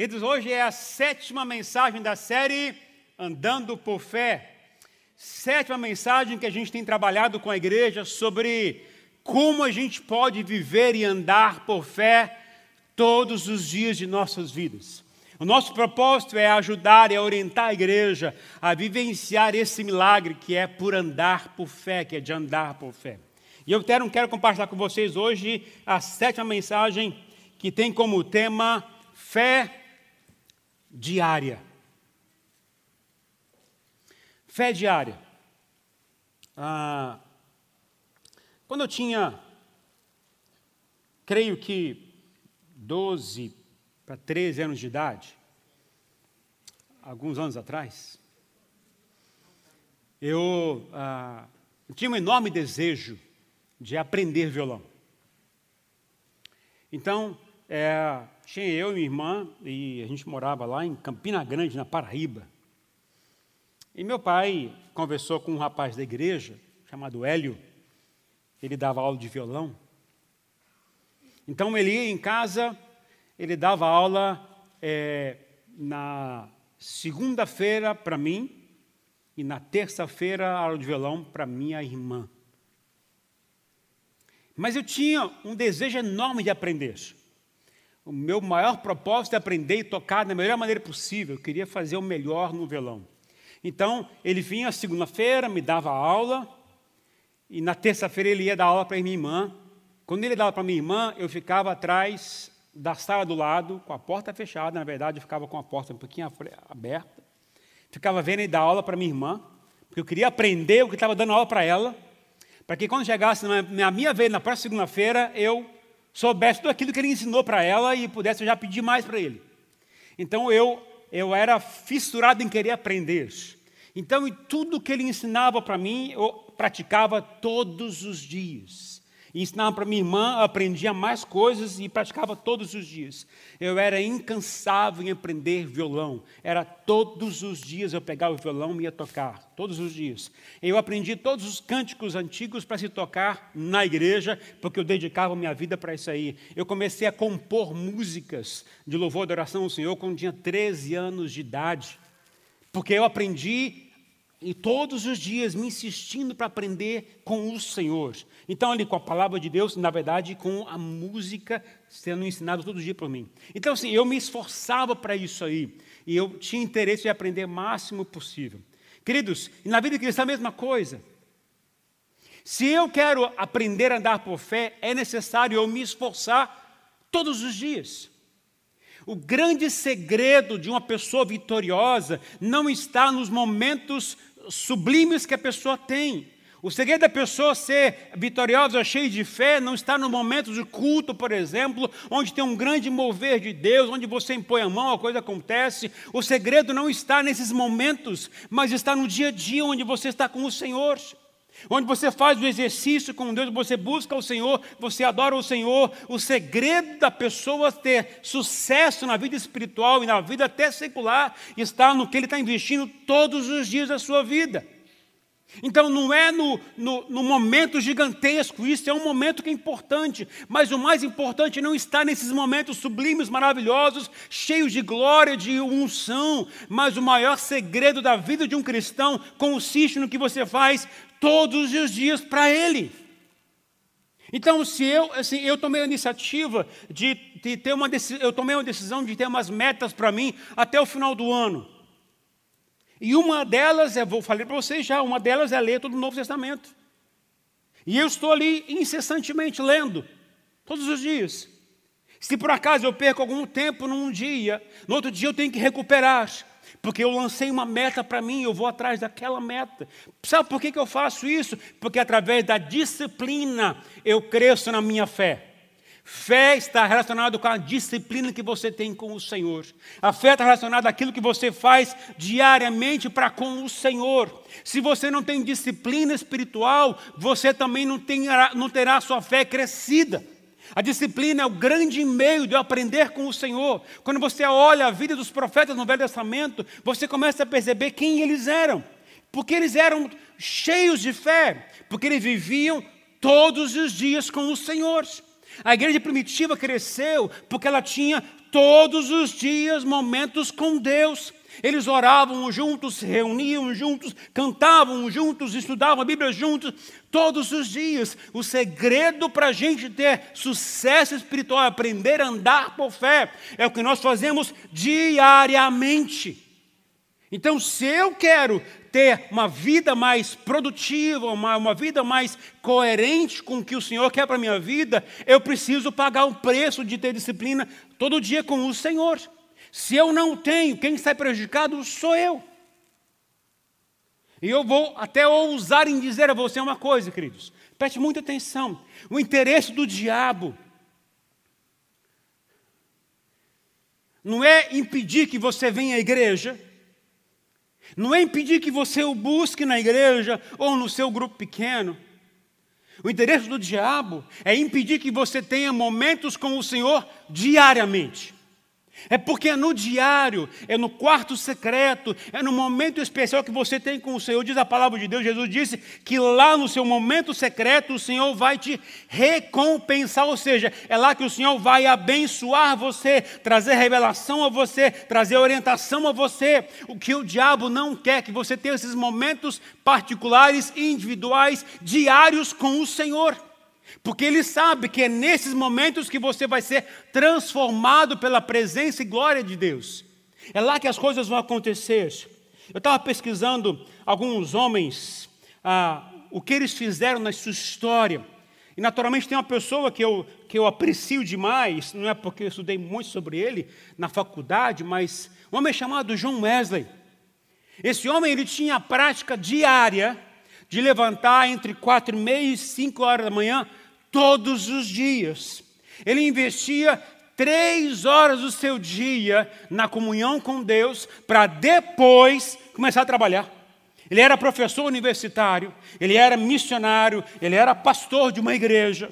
Queridos, hoje é a sétima mensagem da série Andando por Fé. Sétima mensagem que a gente tem trabalhado com a igreja sobre como a gente pode viver e andar por fé todos os dias de nossas vidas. O nosso propósito é ajudar e orientar a igreja a vivenciar esse milagre que é por andar por fé, que é de andar por fé. E eu quero, quero compartilhar com vocês hoje a sétima mensagem que tem como tema fé diária. Fé diária. Ah, quando eu tinha, creio que 12 para 13 anos de idade, alguns anos atrás, eu ah, tinha um enorme desejo de aprender violão. Então, é, tinha eu e minha irmã, e a gente morava lá em Campina Grande, na Paraíba. E meu pai conversou com um rapaz da igreja, chamado Hélio, ele dava aula de violão. Então ele ia em casa, ele dava aula é, na segunda-feira para mim e na terça-feira aula de violão para minha irmã. Mas eu tinha um desejo enorme de aprender. O meu maior propósito é aprender e tocar da melhor maneira possível. Eu queria fazer o melhor no violão. Então, ele vinha segunda-feira, me dava aula, e na terça-feira ele ia dar aula para minha irmã. Quando ele dava para minha irmã, eu ficava atrás da sala do lado, com a porta fechada, na verdade, eu ficava com a porta um pouquinho aberta. Ficava vendo ele dar aula para minha irmã, porque eu queria aprender o que estava dando aula para ela, para que quando chegasse na minha vez, na próxima segunda-feira, eu soubesse tudo aquilo que ele ensinou para ela e pudesse já pedir mais para ele. Então eu, eu era fissurado em querer aprender. Então, tudo que ele ensinava para mim, eu praticava todos os dias. E ensinava para minha irmã, aprendia mais coisas e praticava todos os dias. Eu era incansável em aprender violão. Era todos os dias eu pegava o violão e ia tocar, todos os dias. Eu aprendi todos os cânticos antigos para se tocar na igreja, porque eu dedicava minha vida para isso aí. Eu comecei a compor músicas de louvor e adoração ao Senhor quando tinha 13 anos de idade. Porque eu aprendi e todos os dias me insistindo para aprender com o Senhor. Então, ali com a palavra de Deus, na verdade, com a música sendo ensinada todo dia por mim. Então, assim, eu me esforçava para isso aí. E eu tinha interesse em aprender o máximo possível. Queridos, na vida cristã é a mesma coisa. Se eu quero aprender a andar por fé, é necessário eu me esforçar todos os dias. O grande segredo de uma pessoa vitoriosa não está nos momentos sublimes que a pessoa tem. O segredo da pessoa ser vitoriosa, cheia de fé, não está no momento de culto, por exemplo, onde tem um grande mover de Deus, onde você impõe a mão, a coisa acontece. O segredo não está nesses momentos, mas está no dia a dia, onde você está com o Senhor. Onde você faz o exercício com Deus, você busca o Senhor, você adora o Senhor. O segredo da pessoa ter sucesso na vida espiritual e na vida até secular está no que ele está investindo todos os dias da sua vida. Então não é no, no, no, momento gigantesco, isso é um momento que é importante, mas o mais importante não está nesses momentos sublimes, maravilhosos, cheios de glória, de unção, mas o maior segredo da vida de um cristão consiste no que você faz todos os dias para Ele. Então, se eu, assim, eu tomei a iniciativa de, de ter uma decisão, eu tomei uma decisão de ter umas metas para mim até o final do ano. E uma delas, eu vou falar para vocês já, uma delas é ler todo o Novo Testamento. E eu estou ali incessantemente lendo, todos os dias. Se por acaso eu perco algum tempo num dia, no outro dia eu tenho que recuperar. Porque eu lancei uma meta para mim, eu vou atrás daquela meta. Sabe por que, que eu faço isso? Porque através da disciplina eu cresço na minha fé. Fé está relacionada com a disciplina que você tem com o Senhor. A fé está relacionada àquilo que você faz diariamente para com o Senhor. Se você não tem disciplina espiritual, você também não, terá, não terá sua fé crescida. A disciplina é o grande meio de aprender com o Senhor. Quando você olha a vida dos profetas no Velho Testamento, você começa a perceber quem eles eram. Porque eles eram cheios de fé, porque eles viviam todos os dias com o Senhor. A igreja primitiva cresceu porque ela tinha todos os dias momentos com Deus. Eles oravam juntos, se reuniam juntos, cantavam juntos, estudavam a Bíblia juntos, todos os dias. O segredo para a gente ter sucesso espiritual, aprender a andar por fé, é o que nós fazemos diariamente. Então, se eu quero ter uma vida mais produtiva, uma, uma vida mais coerente com o que o Senhor quer para a minha vida, eu preciso pagar o preço de ter disciplina todo dia com o Senhor. Se eu não tenho, quem sai prejudicado sou eu. E eu vou até ousar em dizer a você uma coisa, queridos. Preste muita atenção. O interesse do diabo não é impedir que você venha à igreja, não é impedir que você o busque na igreja ou no seu grupo pequeno. O interesse do diabo é impedir que você tenha momentos com o Senhor diariamente. É porque é no diário, é no quarto secreto, é no momento especial que você tem com o Senhor. Diz a palavra de Deus, Jesus disse que lá no seu momento secreto o Senhor vai te recompensar, ou seja, é lá que o Senhor vai abençoar você, trazer revelação a você, trazer orientação a você. O que o diabo não quer é que você tenha esses momentos particulares, individuais, diários com o Senhor. Porque ele sabe que é nesses momentos que você vai ser transformado pela presença e glória de Deus. É lá que as coisas vão acontecer. Eu estava pesquisando alguns homens, ah, o que eles fizeram na sua história. E naturalmente tem uma pessoa que eu, que eu aprecio demais, não é porque eu estudei muito sobre ele na faculdade, mas um homem chamado John Wesley. Esse homem ele tinha a prática diária de levantar entre quatro e meia e cinco horas da manhã todos os dias. Ele investia três horas do seu dia na comunhão com Deus para depois começar a trabalhar. Ele era professor universitário, ele era missionário, ele era pastor de uma igreja.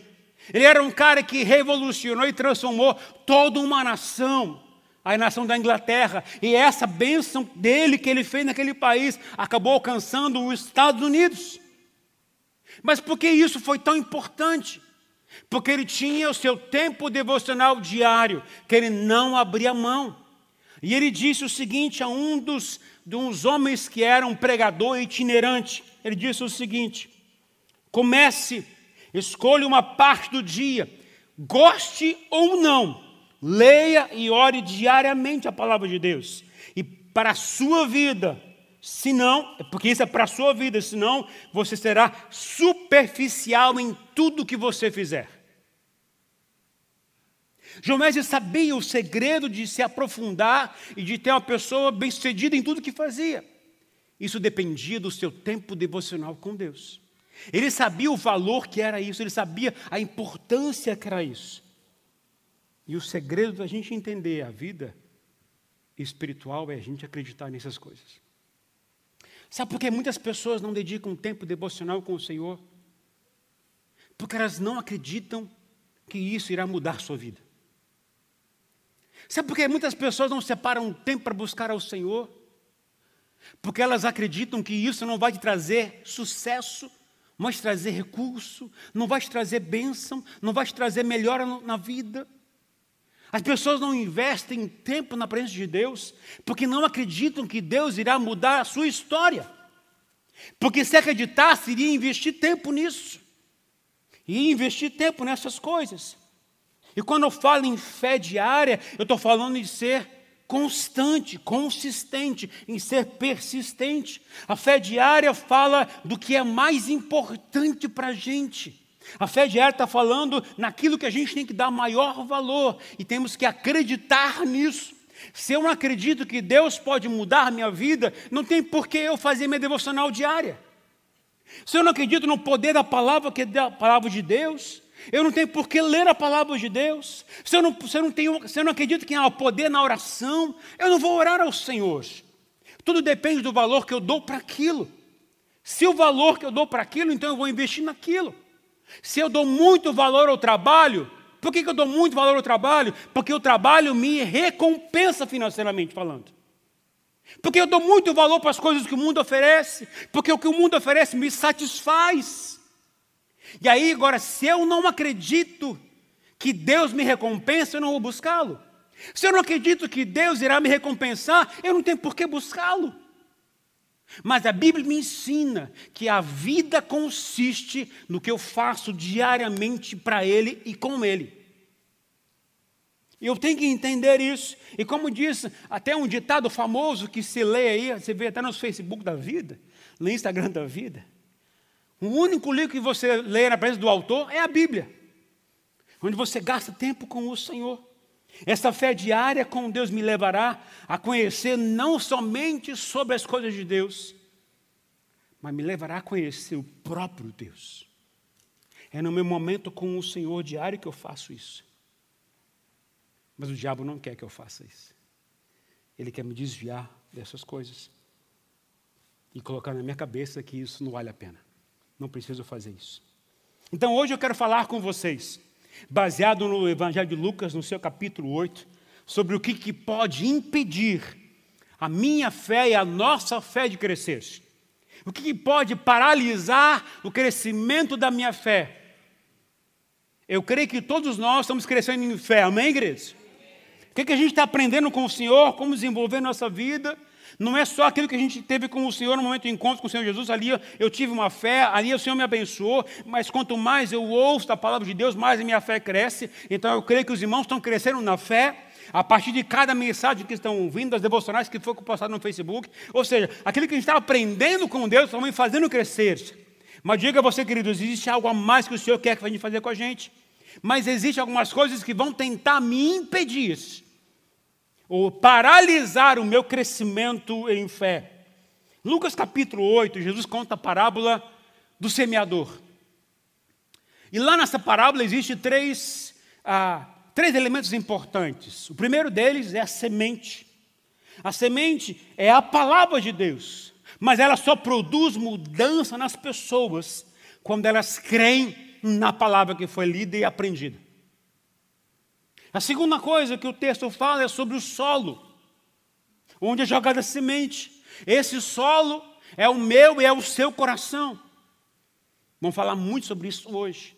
Ele era um cara que revolucionou e transformou toda uma nação, a nação da Inglaterra. E essa bênção dele que ele fez naquele país acabou alcançando os Estados Unidos. Mas por que isso foi tão importante? Porque ele tinha o seu tempo devocional diário, que ele não abria mão. E ele disse o seguinte a um dos, dos homens que era um pregador itinerante: ele disse o seguinte: comece, escolha uma parte do dia, goste ou não, leia e ore diariamente a palavra de Deus. E para a sua vida, se não, porque isso é para a sua vida, senão você será superficial em tudo que você fizer. Wesley sabia o segredo de se aprofundar e de ter uma pessoa bem-sucedida em tudo que fazia. Isso dependia do seu tempo devocional com Deus. Ele sabia o valor que era isso, ele sabia a importância que era isso. E o segredo da gente entender a vida espiritual é a gente acreditar nessas coisas. Sabe por que muitas pessoas não dedicam tempo devocional com o Senhor? Porque elas não acreditam que isso irá mudar sua vida. Sabe por que muitas pessoas não separam tempo para buscar ao Senhor? Porque elas acreditam que isso não vai te trazer sucesso, não vai te trazer recurso, não vai te trazer bênção, não vai te trazer melhora na vida. As pessoas não investem tempo na presença de Deus porque não acreditam que Deus irá mudar a sua história. Porque se acreditasse, iria investir tempo nisso. Iria investir tempo nessas coisas. E quando eu falo em fé diária, eu estou falando em ser constante, consistente, em ser persistente. A fé diária fala do que é mais importante para a gente. A fé diária está falando naquilo que a gente tem que dar maior valor e temos que acreditar nisso. Se eu não acredito que Deus pode mudar minha vida, não tem por que eu fazer minha devocional diária. Se eu não acredito no poder da palavra, que é a palavra de Deus, eu não tenho por que ler a palavra de Deus. Se eu não, se eu não, tenho, se eu não acredito que há poder na oração, eu não vou orar ao Senhor. Tudo depende do valor que eu dou para aquilo. Se o valor que eu dou para aquilo, então eu vou investir naquilo. Se eu dou muito valor ao trabalho, por que, eu dou muito valor ao trabalho? Porque o trabalho me recompensa financeiramente falando. Porque eu dou muito valor para as coisas que o mundo oferece. Porque o que o mundo oferece me satisfaz. E aí, agora, se eu não acredito que Deus me recompensa, eu não vou buscá-lo. Se eu não acredito que Deus irá me recompensar, eu não tenho por que buscá-lo. Mas a Bíblia me ensina que a vida consiste no que eu faço diariamente para Ele e com Ele. Eu tenho que entender isso. E como disse, até um ditado famoso que se lê aí, você vê até no Facebook da vida, no Instagram da vida. O único livro que você lê na presença do autor é a Bíblia, onde você gasta tempo com o Senhor. Essa fé diária com Deus me levará a conhecer não somente sobre as coisas de Deus, mas me levará a conhecer o próprio Deus. É no meu momento com o Senhor diário que eu faço isso. Mas o diabo não quer que eu faça isso. Ele quer me desviar dessas coisas e colocar na minha cabeça que isso não vale a pena. Não preciso fazer isso. Então hoje eu quero falar com vocês, baseado no Evangelho de Lucas, no seu capítulo 8, sobre o que, que pode impedir a minha fé e a nossa fé de crescer. O que, que pode paralisar o crescimento da minha fé. Eu creio que todos nós estamos crescendo em fé, amém, igreja? que, que a gente está aprendendo com o Senhor, como desenvolver nossa vida. Não é só aquilo que a gente teve com o Senhor no momento do encontro com o Senhor Jesus, ali eu tive uma fé, ali o Senhor me abençoou, mas quanto mais eu ouço a palavra de Deus, mais a minha fé cresce. Então eu creio que os irmãos estão crescendo na fé, a partir de cada mensagem que estão ouvindo, das devocionais que foi postado no Facebook. Ou seja, aquilo que a gente está aprendendo com Deus, estamos fazendo crescer. Mas diga a você, queridos, existe algo a mais que o Senhor quer que a gente fazer com a gente. Mas existem algumas coisas que vão tentar me impedir ou paralisar o meu crescimento em fé. Lucas capítulo 8, Jesus conta a parábola do semeador. E lá nessa parábola existe três, ah, três elementos importantes. O primeiro deles é a semente. A semente é a palavra de Deus, mas ela só produz mudança nas pessoas quando elas creem na palavra que foi lida e aprendida. A segunda coisa que o texto fala é sobre o solo, onde é jogada a semente. Esse solo é o meu e é o seu coração. Vamos falar muito sobre isso hoje.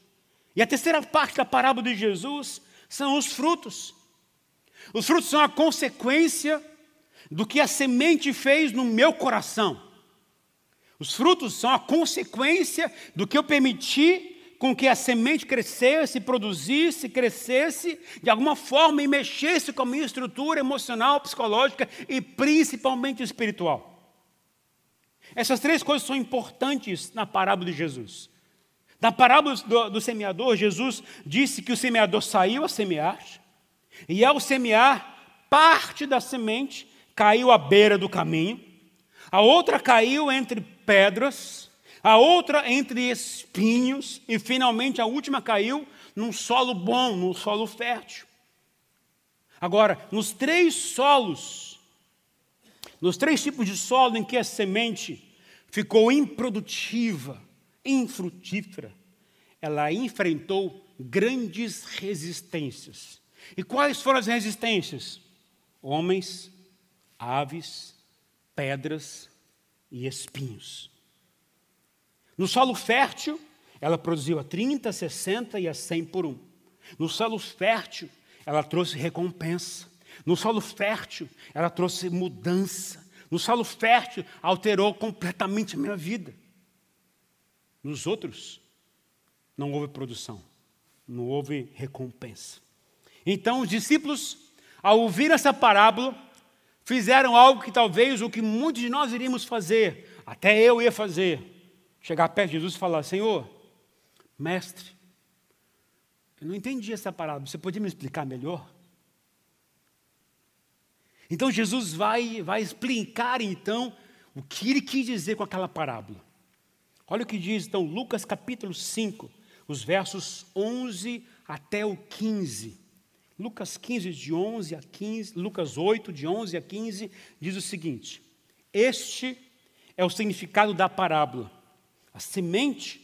E a terceira parte da parábola de Jesus são os frutos. Os frutos são a consequência do que a semente fez no meu coração. Os frutos são a consequência do que eu permiti com que a semente crescesse, produzisse, crescesse, de alguma forma e mexesse com a minha estrutura emocional, psicológica e principalmente espiritual. Essas três coisas são importantes na parábola de Jesus. Na parábola do, do semeador, Jesus disse que o semeador saiu a semear, e ao semear, parte da semente caiu à beira do caminho, a outra caiu entre pedras, a outra entre espinhos, e finalmente a última caiu num solo bom, num solo fértil. Agora, nos três solos, nos três tipos de solo em que a semente ficou improdutiva, infrutífera, ela enfrentou grandes resistências. E quais foram as resistências? Homens, aves, pedras e espinhos. No solo fértil, ela produziu a 30, 60 e a 100 por um. No solo fértil, ela trouxe recompensa. No solo fértil, ela trouxe mudança. No solo fértil, alterou completamente a minha vida. Nos outros, não houve produção, não houve recompensa. Então, os discípulos, ao ouvir essa parábola, fizeram algo que talvez o que muitos de nós iríamos fazer, até eu ia fazer, chegar perto de Jesus e falar: Senhor, mestre, eu não entendi essa parábola, você podia me explicar melhor? Então Jesus vai, vai explicar então o que ele quis dizer com aquela parábola. Olha o que diz então Lucas capítulo 5, os versos 11 até o 15. Lucas 15, de 11 a 15, Lucas 8, de 11 a 15, diz o seguinte: Este é o significado da parábola. A semente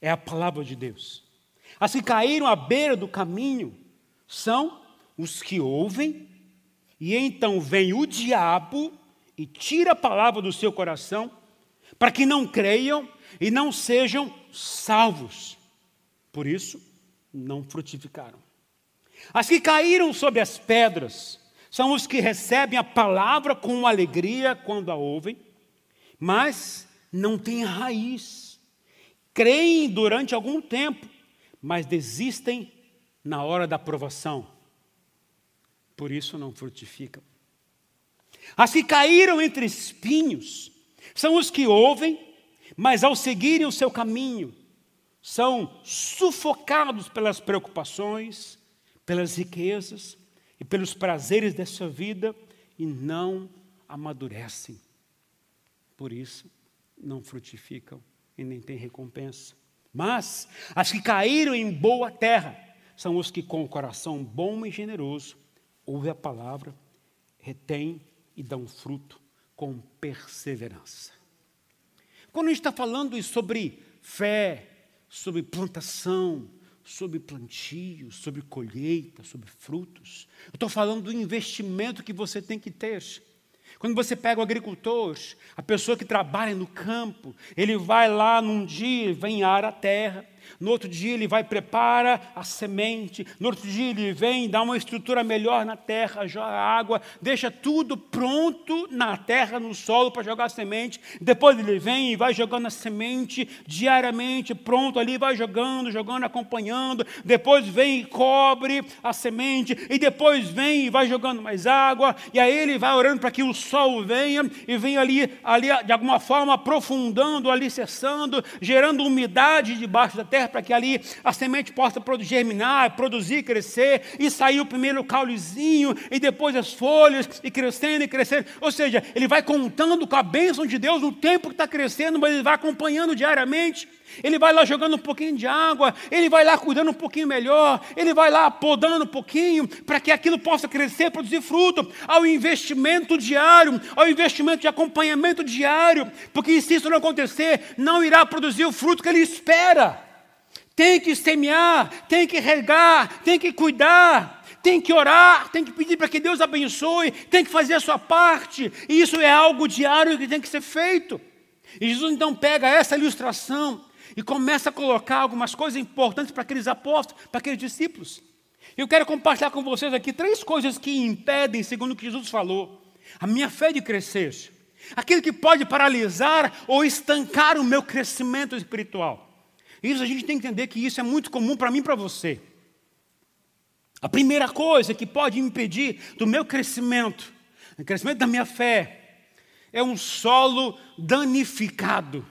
é a palavra de Deus. As que caíram à beira do caminho são os que ouvem, e então vem o diabo e tira a palavra do seu coração, para que não creiam e não sejam salvos. Por isso, não frutificaram. As que caíram sobre as pedras são os que recebem a palavra com alegria quando a ouvem, mas não têm raiz. Creem durante algum tempo, mas desistem na hora da aprovação. Por isso não frutificam. As que caíram entre espinhos são os que ouvem, mas ao seguirem o seu caminho, são sufocados pelas preocupações, pelas riquezas e pelos prazeres dessa vida e não amadurecem. Por isso, não frutificam e nem têm recompensa. Mas as que caíram em boa terra são os que, com o coração bom e generoso, ouvem a palavra, retêm e dão fruto com perseverança. Quando a gente está falando sobre fé, sobre plantação, sobre plantio, sobre colheita, sobre frutos, eu estou falando do investimento que você tem que ter. Quando você pega o agricultor, a pessoa que trabalha no campo, ele vai lá num dia, vem arar a terra, no outro dia ele vai prepara a semente, no outro dia ele vem dá uma estrutura melhor na terra, joga água, deixa tudo pronto na terra, no solo para jogar a semente. Depois ele vem e vai jogando a semente diariamente, pronto ali, vai jogando, jogando, acompanhando. Depois vem e cobre a semente e depois vem e vai jogando mais água. E aí ele vai orando para que o sol venha e venha ali, ali de alguma forma aprofundando, alicerçando, gerando umidade debaixo da terra para que ali a semente possa germinar, produzir, crescer e sair o primeiro caulezinho e depois as folhas e crescendo e crescendo. Ou seja, ele vai contando com a bênção de Deus no tempo que está crescendo, mas ele vai acompanhando diariamente. Ele vai lá jogando um pouquinho de água, ele vai lá cuidando um pouquinho melhor, ele vai lá podando um pouquinho para que aquilo possa crescer, produzir fruto, ao investimento diário, ao investimento de acompanhamento diário, porque se isso não acontecer, não irá produzir o fruto que ele espera. Tem que semear, tem que regar, tem que cuidar, tem que orar, tem que pedir para que Deus abençoe, tem que fazer a sua parte. E isso é algo diário que tem que ser feito. E Jesus então pega essa ilustração e começa a colocar algumas coisas importantes para aqueles apóstolos, para aqueles discípulos. Eu quero compartilhar com vocês aqui três coisas que impedem, segundo o que Jesus falou, a minha fé de crescer. Aquilo que pode paralisar ou estancar o meu crescimento espiritual. Isso a gente tem que entender que isso é muito comum para mim e para você. A primeira coisa que pode impedir do meu crescimento, o crescimento da minha fé, é um solo danificado.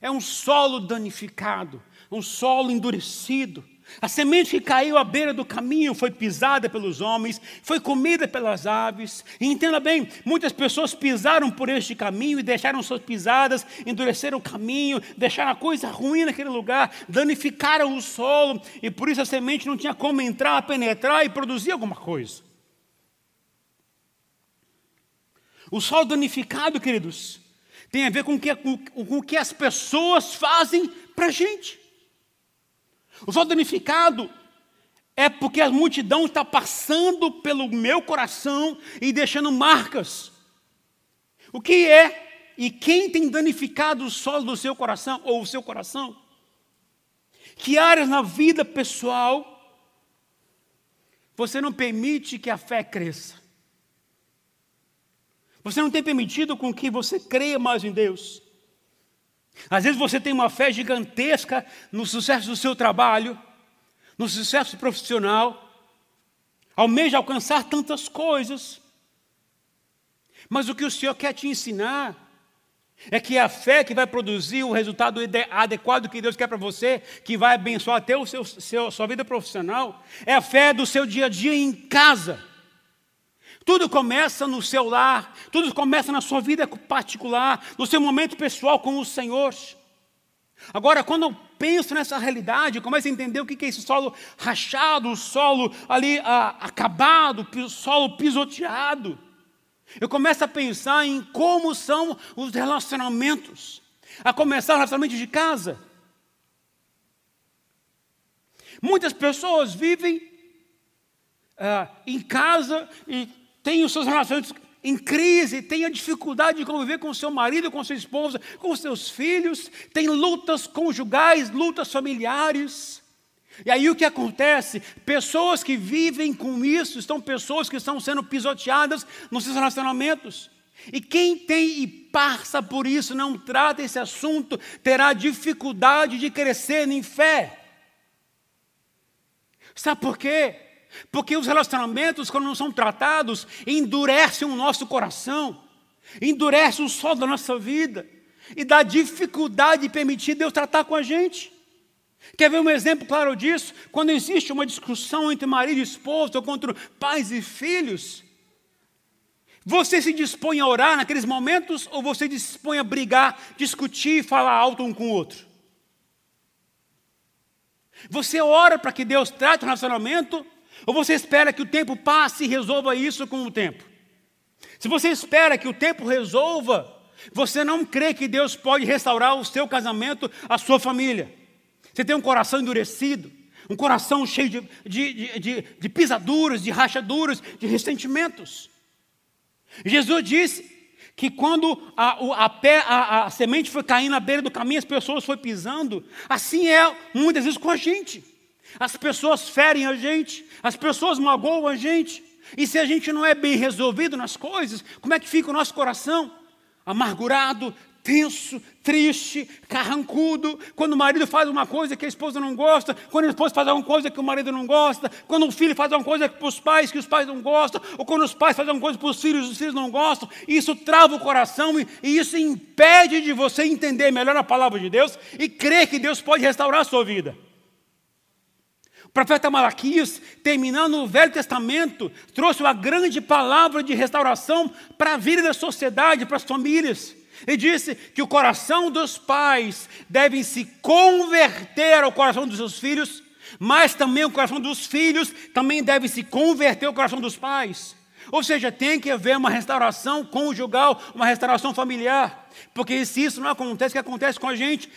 É um solo danificado, um solo endurecido. A semente que caiu à beira do caminho foi pisada pelos homens, foi comida pelas aves. E entenda bem, muitas pessoas pisaram por este caminho e deixaram suas pisadas, endureceram o caminho, deixaram a coisa ruim naquele lugar, danificaram o solo, e por isso a semente não tinha como entrar, penetrar e produzir alguma coisa. O solo danificado, queridos, tem a ver com o que, com, com o que as pessoas fazem para a gente. O solo danificado é porque a multidão está passando pelo meu coração e deixando marcas. O que é e quem tem danificado o solo do seu coração ou o seu coração? Que áreas na vida pessoal você não permite que a fé cresça? Você não tem permitido com que você creia mais em Deus? Às vezes você tem uma fé gigantesca no sucesso do seu trabalho, no sucesso profissional, almeja alcançar tantas coisas. Mas o que o Senhor quer te ensinar é que a fé que vai produzir o resultado adequado que Deus quer para você, que vai abençoar até o seu, seu, sua vida profissional, é a fé do seu dia a dia em casa. Tudo começa no seu lar, tudo começa na sua vida particular, no seu momento pessoal com o Senhor. Agora, quando eu penso nessa realidade, eu começo a entender o que é esse solo rachado, o solo ali ah, acabado, o solo pisoteado. Eu começo a pensar em como são os relacionamentos, a começar o relacionamento de casa. Muitas pessoas vivem ah, em casa e tem os seus relacionamentos em crise, tem a dificuldade de conviver com seu marido, com sua esposa, com seus filhos, tem lutas conjugais, lutas familiares. E aí o que acontece? Pessoas que vivem com isso estão pessoas que estão sendo pisoteadas nos seus relacionamentos. E quem tem e passa por isso, não trata esse assunto, terá dificuldade de crescer em fé. Sabe por quê? Porque os relacionamentos, quando não são tratados, endurecem o nosso coração, endurecem o sol da nossa vida, e dá dificuldade de permitir Deus tratar com a gente. Quer ver um exemplo claro disso? Quando existe uma discussão entre marido e esposa, ou contra pais e filhos, você se dispõe a orar naqueles momentos, ou você se dispõe a brigar, discutir, falar alto um com o outro? Você ora para que Deus trate o relacionamento, ou você espera que o tempo passe e resolva isso com o tempo? Se você espera que o tempo resolva, você não crê que Deus pode restaurar o seu casamento, a sua família. Você tem um coração endurecido, um coração cheio de, de, de, de pisaduras, de rachaduras, de ressentimentos. Jesus disse que quando a, a, pé, a, a, semente foi caindo na beira do caminho, as pessoas foram pisando. Assim é muitas vezes com a gente. As pessoas ferem a gente, as pessoas magoam a gente. E se a gente não é bem resolvido nas coisas, como é que fica o nosso coração? Amargurado, tenso, triste, carrancudo, quando o marido faz uma coisa que a esposa não gosta, quando a esposa faz alguma coisa que o marido não gosta, quando o filho faz alguma coisa para os pais que os pais não gostam, ou quando os pais fazem alguma coisa para os filhos os filhos não gostam, isso trava o coração e, e isso impede de você entender melhor a palavra de Deus e crer que Deus pode restaurar a sua vida. O profeta Malaquias, terminando o Velho Testamento, trouxe uma grande palavra de restauração para a vida da sociedade, para as famílias. E disse que o coração dos pais deve se converter ao coração dos seus filhos, mas também o coração dos filhos também deve se converter ao coração dos pais. Ou seja, tem que haver uma restauração conjugal, uma restauração familiar. Porque se isso não acontece, o que acontece com a gente?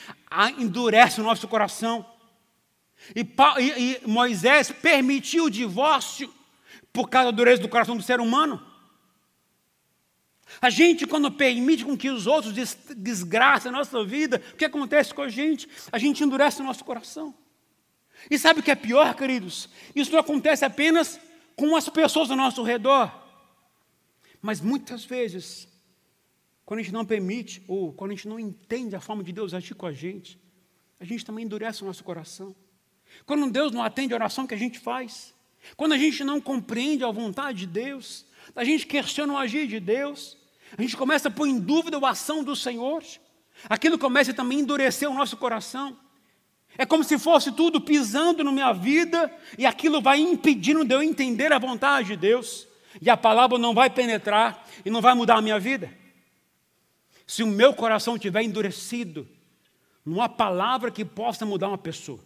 endurece o nosso coração. E, e, e Moisés permitiu o divórcio por causa da dureza do coração do ser humano. A gente, quando permite com que os outros desgraçem a nossa vida, o que acontece com a gente? A gente endurece o nosso coração. E sabe o que é pior, queridos? Isso não acontece apenas com as pessoas ao nosso redor. Mas muitas vezes, quando a gente não permite, ou quando a gente não entende a forma de Deus agir com a gente, a gente também endurece o nosso coração. Quando Deus não atende a oração que a gente faz, quando a gente não compreende a vontade de Deus, a gente questiona o agir de Deus, a gente começa a pôr em dúvida a ação do Senhor, aquilo começa também a endurecer o nosso coração. É como se fosse tudo pisando na minha vida e aquilo vai impedindo de eu entender a vontade de Deus. E a palavra não vai penetrar e não vai mudar a minha vida. Se o meu coração estiver endurecido, não há palavra que possa mudar uma pessoa.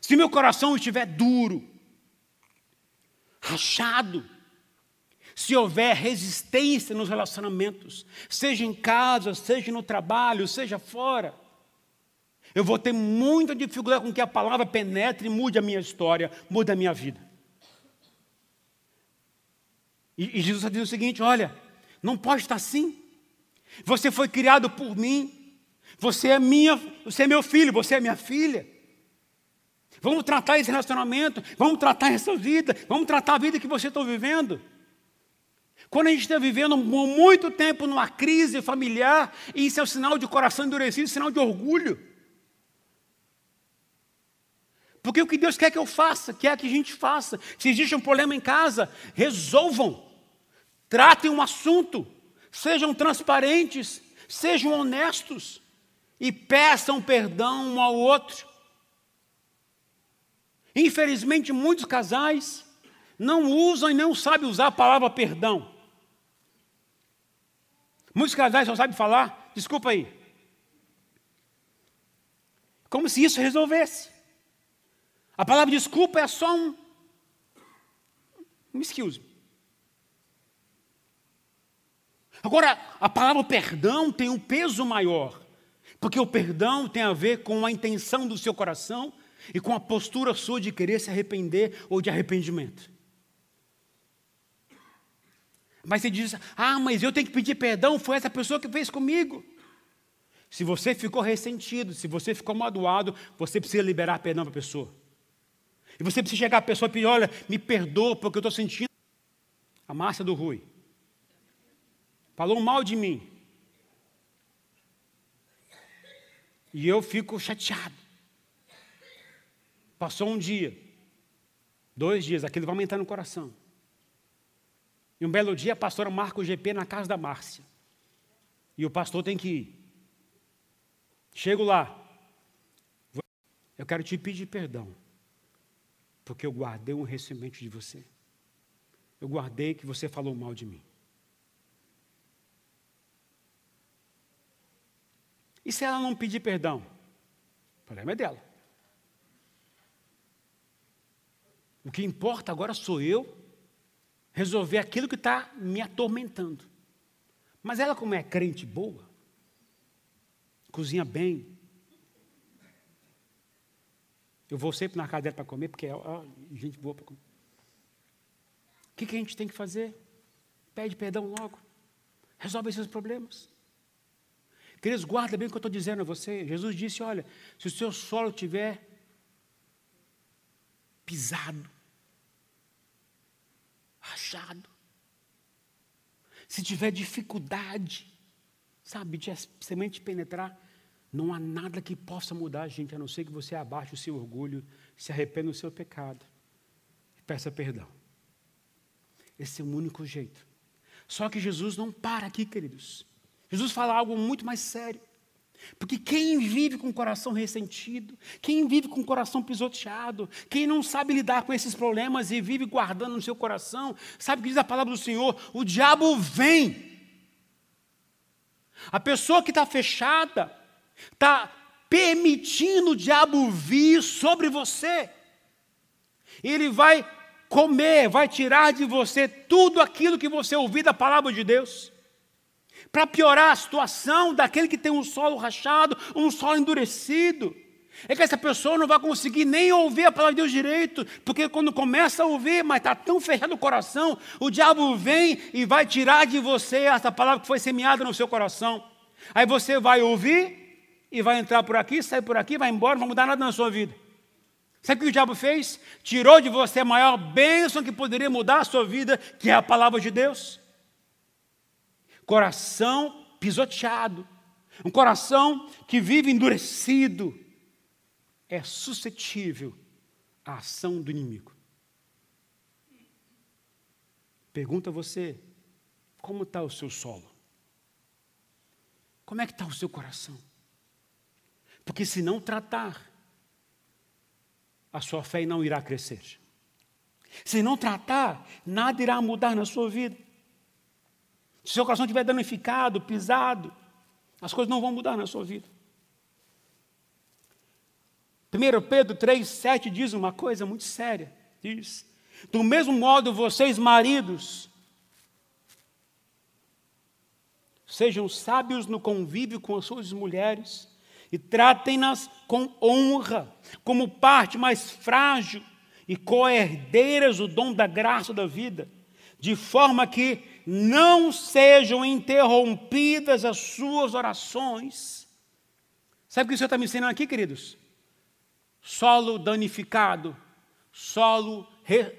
Se meu coração estiver duro, rachado, se houver resistência nos relacionamentos, seja em casa, seja no trabalho, seja fora, eu vou ter muita dificuldade com que a palavra penetre e mude a minha história, mude a minha vida. E, e Jesus diz o seguinte: olha, não pode estar assim. Você foi criado por mim. Você é minha, você é meu filho, você é minha filha. Vamos tratar esse relacionamento, vamos tratar essa vida, vamos tratar a vida que você está vivendo. Quando a gente está vivendo muito tempo numa crise familiar, isso é um sinal de coração endurecido, sinal de orgulho. Porque o que Deus quer que eu faça, quer que a gente faça. Se existe um problema em casa, resolvam. Tratem um assunto. Sejam transparentes, sejam honestos e peçam perdão um ao outro. Infelizmente, muitos casais não usam e não sabem usar a palavra perdão. Muitos casais só sabem falar, desculpa aí. Como se isso resolvesse. A palavra desculpa é só um. Um excuse. Agora, a palavra perdão tem um peso maior. Porque o perdão tem a ver com a intenção do seu coração e com a postura sua de querer se arrepender ou de arrependimento. Mas você diz, ah, mas eu tenho que pedir perdão, foi essa pessoa que fez comigo. Se você ficou ressentido, se você ficou magoado, você precisa liberar perdão para a pessoa. E você precisa chegar à pessoa e pedir: olha, me perdoa porque eu estou sentindo. A Márcia do Rui falou mal de mim. E eu fico chateado. Passou um dia, dois dias, aquilo vai aumentando no coração. E um belo dia a pastora marca o GP na casa da Márcia. E o pastor tem que ir. Chego lá. Eu quero te pedir perdão. Porque eu guardei um recebimento de você. Eu guardei que você falou mal de mim. E se ela não pedir perdão? O problema é dela. O que importa agora sou eu resolver aquilo que está me atormentando. Mas ela, como é crente boa, cozinha bem, eu vou sempre na casa dela para comer, porque é ó, gente boa para comer. O que, que a gente tem que fazer? Pede perdão logo. Resolve esses problemas. Queridos, guarda bem o que eu estou dizendo a você. Jesus disse: olha, se o seu solo tiver pisado, rachado. Se tiver dificuldade, sabe, de a semente penetrar, não há nada que possa mudar a gente, a não ser que você abaixe o seu orgulho, se arrependa do seu pecado e peça perdão. Esse é o único jeito. Só que Jesus não para aqui, queridos. Jesus fala algo muito mais sério. Porque quem vive com o coração ressentido, quem vive com o coração pisoteado, quem não sabe lidar com esses problemas e vive guardando no seu coração, sabe o que diz a palavra do Senhor? O diabo vem. A pessoa que está fechada, está permitindo o diabo vir sobre você. Ele vai comer, vai tirar de você tudo aquilo que você ouviu da palavra de Deus para piorar a situação daquele que tem um solo rachado, um solo endurecido. É que essa pessoa não vai conseguir nem ouvir a palavra de Deus direito, porque quando começa a ouvir, mas está tão fechado o coração, o diabo vem e vai tirar de você essa palavra que foi semeada no seu coração. Aí você vai ouvir e vai entrar por aqui, sair por aqui, vai embora, não vai mudar nada na sua vida. Sabe o que o diabo fez? Tirou de você a maior bênção que poderia mudar a sua vida, que é a palavra de Deus coração pisoteado, um coração que vive endurecido, é suscetível à ação do inimigo. Pergunta a você, como está o seu solo? Como é que está o seu coração? Porque se não tratar, a sua fé não irá crescer. Se não tratar, nada irá mudar na sua vida. Se seu coração estiver danificado, pisado, as coisas não vão mudar na sua vida. 1 Pedro 3, 7 diz uma coisa muito séria. Diz: Do mesmo modo, vocês, maridos, sejam sábios no convívio com as suas mulheres e tratem-nas com honra, como parte mais frágil e co-herdeiras do dom da graça da vida, de forma que não sejam interrompidas as suas orações. Sabe o que o Senhor está me ensinando aqui, queridos? Solo danificado, solo re,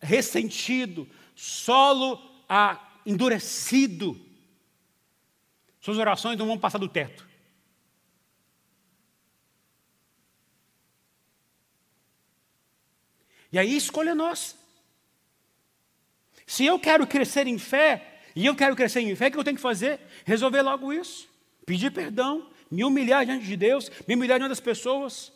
ressentido, solo ah, endurecido. Suas orações não vão passar do teto. E aí escolha nossa. Se eu quero crescer em fé, e eu quero crescer em fé, o que eu tenho que fazer? Resolver logo isso. Pedir perdão, me humilhar diante de Deus, me humilhar diante das pessoas.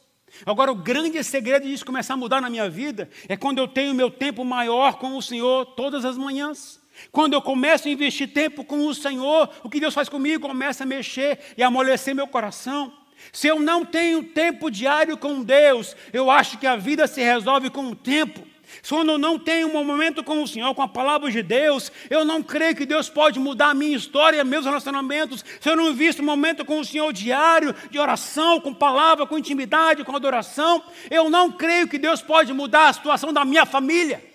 Agora, o grande segredo disso começar a mudar na minha vida é quando eu tenho meu tempo maior com o Senhor todas as manhãs. Quando eu começo a investir tempo com o Senhor, o que Deus faz comigo começa a mexer e amolecer meu coração. Se eu não tenho tempo diário com Deus, eu acho que a vida se resolve com o tempo. Quando eu não tenho um momento com o Senhor, com a palavra de Deus, eu não creio que Deus pode mudar a minha história, meus relacionamentos. Se eu não visto um momento com o Senhor diário, de oração, com palavra, com intimidade, com adoração, eu não creio que Deus pode mudar a situação da minha família.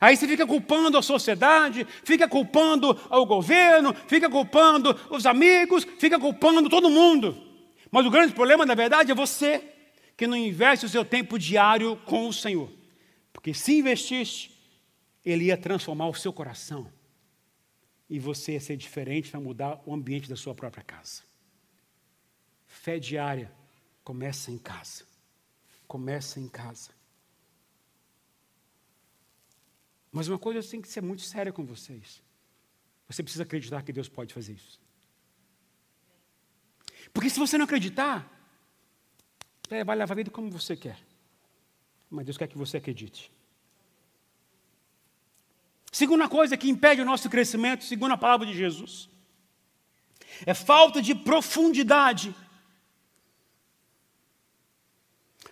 Aí você fica culpando a sociedade, fica culpando o governo, fica culpando os amigos, fica culpando todo mundo. Mas o grande problema, na verdade, é você que não investe o seu tempo diário com o Senhor. Porque se investisse, Ele ia transformar o seu coração. E você ia ser diferente para mudar o ambiente da sua própria casa. Fé diária começa em casa. Começa em casa. Mas uma coisa tem que ser muito séria com vocês. Você precisa acreditar que Deus pode fazer isso. Porque se você não acreditar, é, vai levar a vida como você quer. Mas Deus quer que você acredite. Segunda coisa que impede o nosso crescimento, segundo a palavra de Jesus, é falta de profundidade.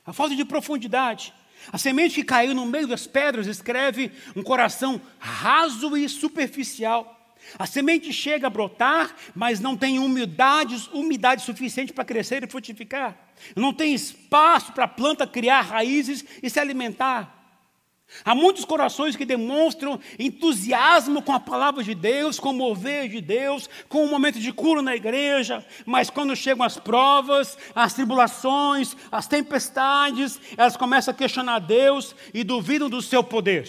A falta de profundidade. A semente que caiu no meio das pedras escreve um coração raso e superficial. A semente chega a brotar, mas não tem umidade, umidade suficiente para crescer e frutificar. Não tem espaço para a planta criar raízes e se alimentar. Há muitos corações que demonstram entusiasmo com a palavra de Deus, com o mover de Deus, com o momento de cura na igreja, mas quando chegam as provas, as tribulações, as tempestades, elas começam a questionar Deus e duvidam do seu poder.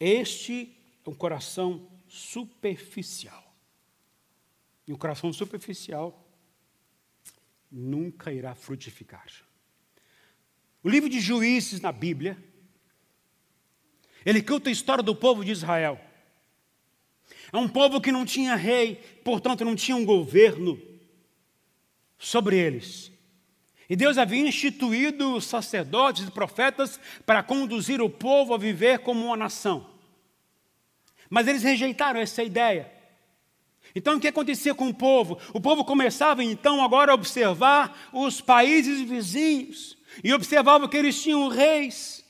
Este é um coração superficial. E um coração superficial nunca irá frutificar. O livro de Juízes na Bíblia, ele conta a história do povo de Israel. É um povo que não tinha rei, portanto não tinha um governo sobre eles. E Deus havia instituído sacerdotes e profetas para conduzir o povo a viver como uma nação. Mas eles rejeitaram essa ideia. Então o que acontecia com o povo? O povo começava então agora a observar os países vizinhos e observava que eles tinham reis,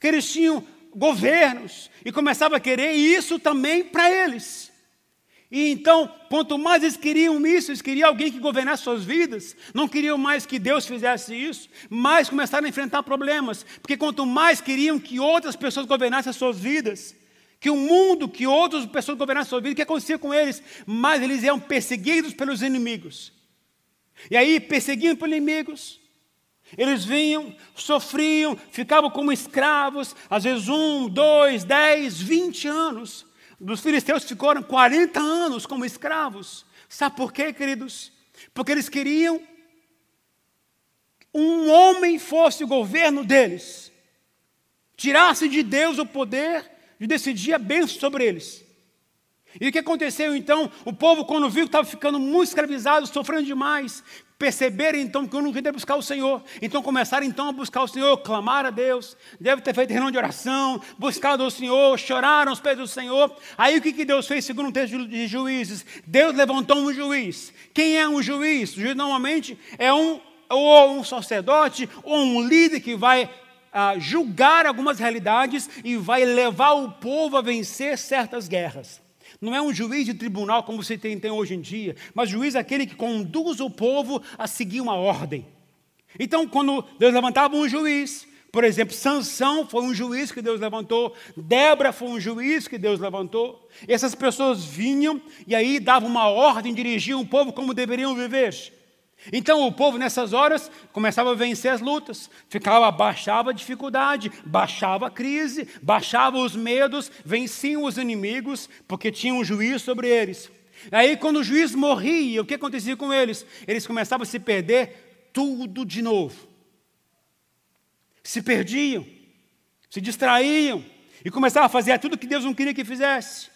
que eles tinham governos e começava a querer isso também para eles. E então, quanto mais eles queriam isso, eles queriam alguém que governasse suas vidas, não queriam mais que Deus fizesse isso, mais começaram a enfrentar problemas, porque quanto mais queriam que outras pessoas governassem as suas vidas, que o mundo, que outras pessoas governassem a sua vida, o que acontecia com eles? Mas eles eram perseguidos pelos inimigos. E aí, perseguindo pelos inimigos, eles vinham, sofriam, ficavam como escravos, às vezes um, dois, dez, vinte anos. Dos filisteus ficaram 40 anos como escravos. Sabe por quê, queridos? Porque eles queriam um homem fosse o governo deles, tirasse de Deus o poder de decidir a bênção sobre eles. E o que aconteceu então? O povo, quando viu que estava ficando muito escravizado, sofrendo demais, perceberam então que eu não queria buscar o Senhor. Então começaram então a buscar o Senhor, clamar a Deus, deve ter feito reunião de oração, buscado o Senhor, choraram aos pés do Senhor. Aí o que, que Deus fez, segundo o texto de juízes? Deus levantou um juiz. Quem é um juiz? O juiz normalmente é um ou um sacerdote ou um líder que vai a julgar algumas realidades e vai levar o povo a vencer certas guerras. Não é um juiz de tribunal como você tem, tem hoje em dia, mas juiz é aquele que conduz o povo a seguir uma ordem. Então, quando Deus levantava um juiz, por exemplo, Sansão foi um juiz que Deus levantou, Débora foi um juiz que Deus levantou. Essas pessoas vinham e aí davam uma ordem, dirigiam o povo como deveriam viver. Então o povo nessas horas começava a vencer as lutas, ficava, baixava a dificuldade, baixava a crise, baixava os medos, venciam os inimigos, porque tinha um juiz sobre eles. Aí quando o juiz morria, o que acontecia com eles? Eles começavam a se perder tudo de novo. Se perdiam, se distraíam e começavam a fazer tudo que Deus não queria que fizesse.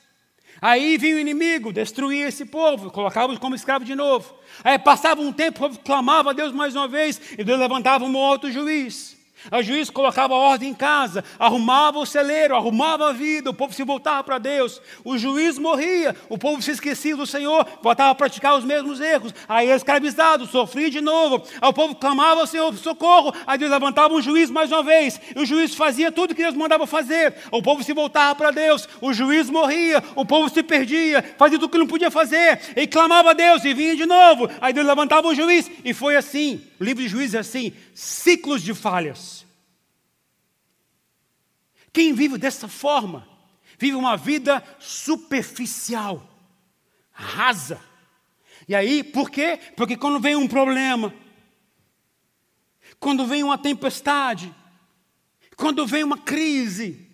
Aí vinha o inimigo, destruía esse povo, colocava como escravo de novo. Aí passava um tempo, o povo clamava a Deus mais uma vez, e Deus levantava um outro juiz. O juiz colocava ordem em casa, arrumava o celeiro, arrumava a vida, o povo se voltava para Deus. O juiz morria, o povo se esquecia do Senhor, voltava a praticar os mesmos erros. Aí escravizado, sofria de novo. Aí o povo clamava ao Senhor socorro. Aí Deus levantava um juiz mais uma vez. E o juiz fazia tudo que Deus mandava fazer. O povo se voltava para Deus. O juiz morria, o povo se perdia, fazia tudo que não podia fazer. E clamava a Deus e vinha de novo. Aí Deus levantava o juiz. E foi assim. O livro de juízes é assim: ciclos de falhas. Quem vive dessa forma, vive uma vida superficial, rasa. E aí, por quê? Porque quando vem um problema, quando vem uma tempestade, quando vem uma crise,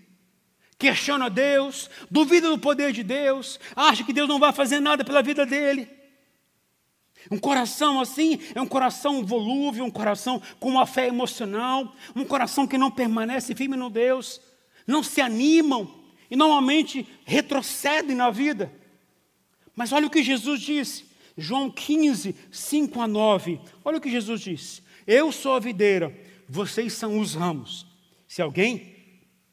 questiona Deus, duvida do poder de Deus, acha que Deus não vai fazer nada pela vida dele. Um coração assim é um coração volúvel, um coração com uma fé emocional, um coração que não permanece firme no Deus, não se animam e normalmente retrocedem na vida. Mas olha o que Jesus disse, João 15, 5 a 9. Olha o que Jesus disse: Eu sou a videira, vocês são os ramos. Se alguém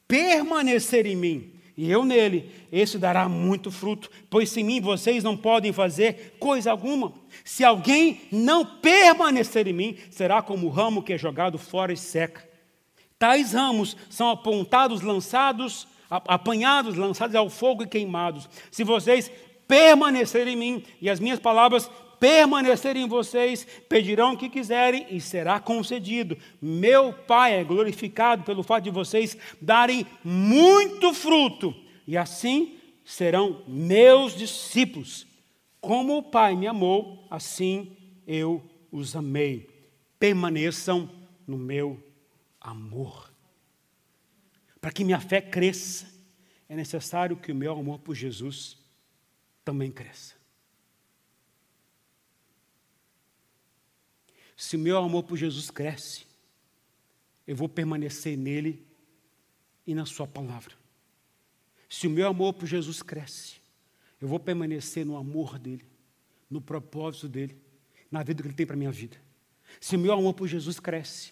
permanecer em mim e eu nele, esse dará muito fruto, pois sem mim vocês não podem fazer coisa alguma. Se alguém não permanecer em mim, será como o ramo que é jogado fora e seca. Tais ramos são apontados, lançados, apanhados, lançados ao fogo e queimados. Se vocês permanecerem em mim e as minhas palavras permanecerem em vocês, pedirão o que quiserem e será concedido. Meu Pai é glorificado pelo fato de vocês darem muito fruto, e assim serão meus discípulos. Como o Pai me amou, assim eu os amei. Permaneçam no meu amor. Para que minha fé cresça, é necessário que o meu amor por Jesus também cresça. Se o meu amor por Jesus cresce, eu vou permanecer nele e na Sua palavra. Se o meu amor por Jesus cresce, eu vou permanecer no amor dele, no propósito dele, na vida que ele tem para a minha vida. Se o meu amor por Jesus cresce,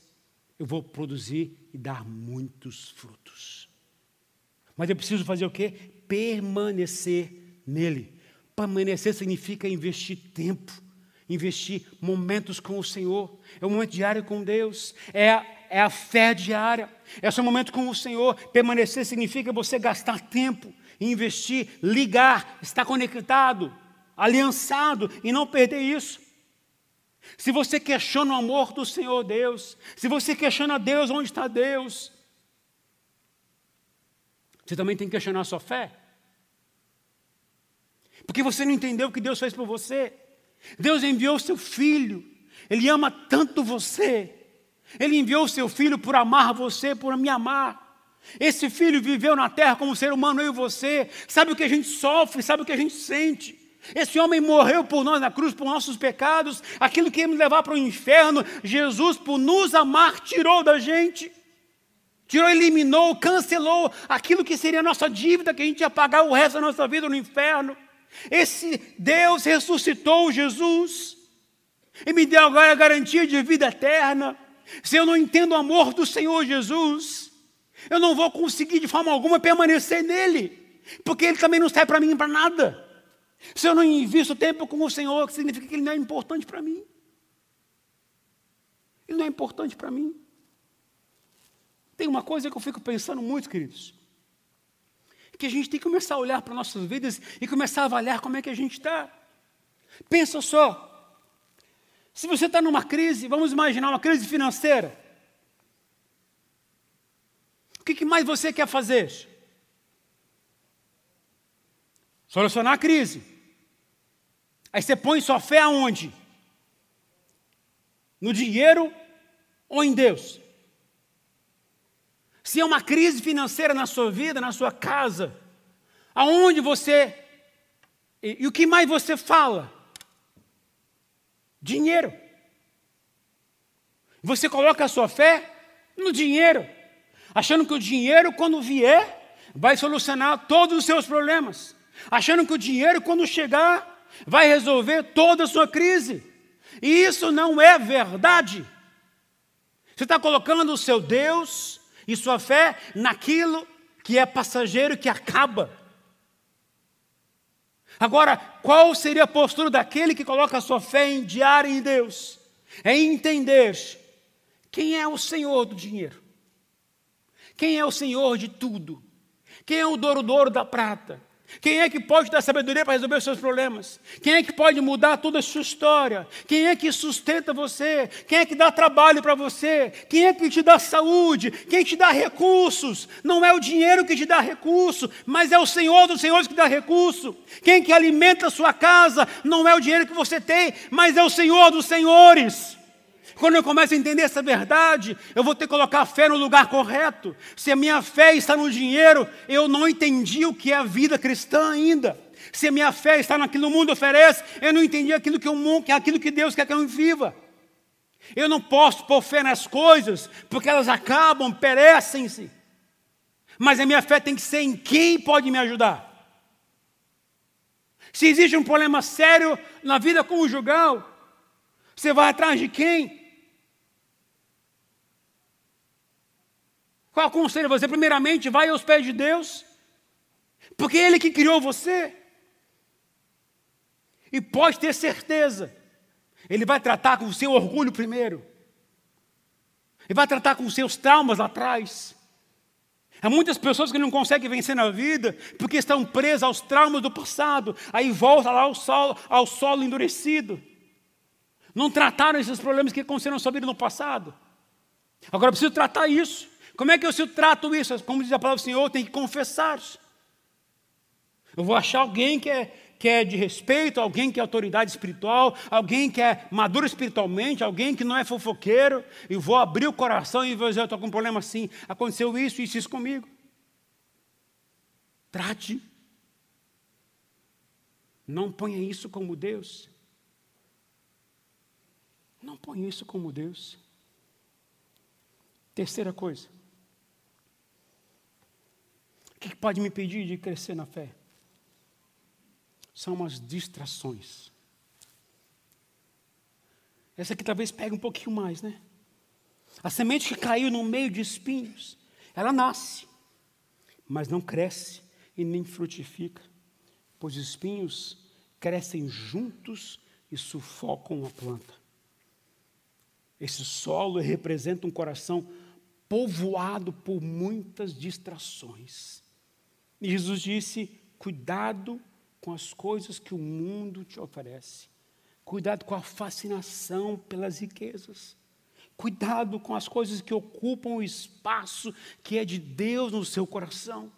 eu vou produzir e dar muitos frutos. Mas eu preciso fazer o quê? Permanecer nele. Permanecer significa investir tempo investir momentos com o Senhor, é um momento diário com Deus, é a, é a fé diária, é o seu momento com o Senhor. Permanecer significa você gastar tempo, investir, ligar, estar conectado, aliançado e não perder isso. Se você questiona o amor do Senhor Deus, se você questiona Deus, onde está Deus? Você também tem que questionar a sua fé. Porque você não entendeu o que Deus fez por você. Deus enviou o seu filho, Ele ama tanto você, Ele enviou o seu filho por amar você, por me amar. Esse filho viveu na terra como ser humano, eu e você, sabe o que a gente sofre, sabe o que a gente sente. Esse homem morreu por nós na cruz, por nossos pecados, aquilo que ia me levar para o inferno, Jesus, por nos amar, tirou da gente. Tirou, eliminou, cancelou aquilo que seria a nossa dívida, que a gente ia pagar o resto da nossa vida no inferno. Esse Deus ressuscitou Jesus e me deu agora a garantia de vida eterna. Se eu não entendo o amor do Senhor Jesus, eu não vou conseguir de forma alguma permanecer nele, porque ele também não serve para mim para nada. Se eu não invisto tempo com o Senhor, significa que ele não é importante para mim. Ele não é importante para mim. Tem uma coisa que eu fico pensando muito, queridos que a gente tem que começar a olhar para nossas vidas e começar a avaliar como é que a gente está. Pensa só. Se você está numa crise, vamos imaginar uma crise financeira. O que, que mais você quer fazer? Solucionar a crise. Aí você põe sua fé aonde? No dinheiro ou em Deus? Se é uma crise financeira na sua vida, na sua casa, aonde você. E, e o que mais você fala? Dinheiro. Você coloca a sua fé no dinheiro, achando que o dinheiro, quando vier, vai solucionar todos os seus problemas, achando que o dinheiro, quando chegar, vai resolver toda a sua crise. E isso não é verdade. Você está colocando o seu Deus e sua fé naquilo que é passageiro que acaba. Agora, qual seria a postura daquele que coloca a sua fé em diário em Deus? É entender quem é o Senhor do dinheiro, quem é o Senhor de tudo, quem é o dono do ouro da prata, Quem é que pode dar sabedoria para resolver os seus problemas? Quem é que pode mudar toda a sua história? Quem é que sustenta você? Quem é que dá trabalho para você? Quem é que te dá saúde? Quem te dá recursos? Não é o dinheiro que te dá recurso, mas é o Senhor dos Senhores que dá recurso. Quem é que alimenta a sua casa? Não é o dinheiro que você tem, mas é o Senhor dos Senhores. Quando eu começo a entender essa verdade, eu vou ter que colocar a fé no lugar correto. Se a minha fé está no dinheiro, eu não entendi o que é a vida cristã ainda. Se a minha fé está naquilo que o mundo oferece, eu não entendi aquilo que, o mundo, aquilo que Deus quer que eu viva. Eu não posso pôr fé nas coisas, porque elas acabam, perecem-se. Mas a minha fé tem que ser em quem pode me ajudar. Se existe um problema sério na vida conjugal, você vai atrás de quem? Qual conselho você? Primeiramente, vai aos pés de Deus, porque Ele que criou você. E pode ter certeza, Ele vai tratar com o seu orgulho primeiro, Ele vai tratar com os seus traumas lá atrás. Há muitas pessoas que não conseguem vencer na vida porque estão presas aos traumas do passado, aí volta lá ao solo, ao solo endurecido. Não trataram esses problemas que aconteceram na sua vida no passado. Agora preciso tratar isso. Como é que eu se trato isso? Como diz a palavra do Senhor, tem que confessar. Eu vou achar alguém que é, que é de respeito, alguém que é autoridade espiritual, alguém que é maduro espiritualmente, alguém que não é fofoqueiro, e vou abrir o coração e vou dizer, eu estou com um problema assim, aconteceu isso, isso, isso comigo. Trate. Não ponha isso como Deus. Não ponha isso como Deus. Terceira coisa. O que pode me impedir de crescer na fé? São as distrações. Essa aqui talvez pegue um pouquinho mais, né? A semente que caiu no meio de espinhos, ela nasce, mas não cresce e nem frutifica, pois os espinhos crescem juntos e sufocam a planta. Esse solo representa um coração povoado por muitas distrações. E Jesus disse: cuidado com as coisas que o mundo te oferece. Cuidado com a fascinação pelas riquezas. Cuidado com as coisas que ocupam o espaço que é de Deus no seu coração.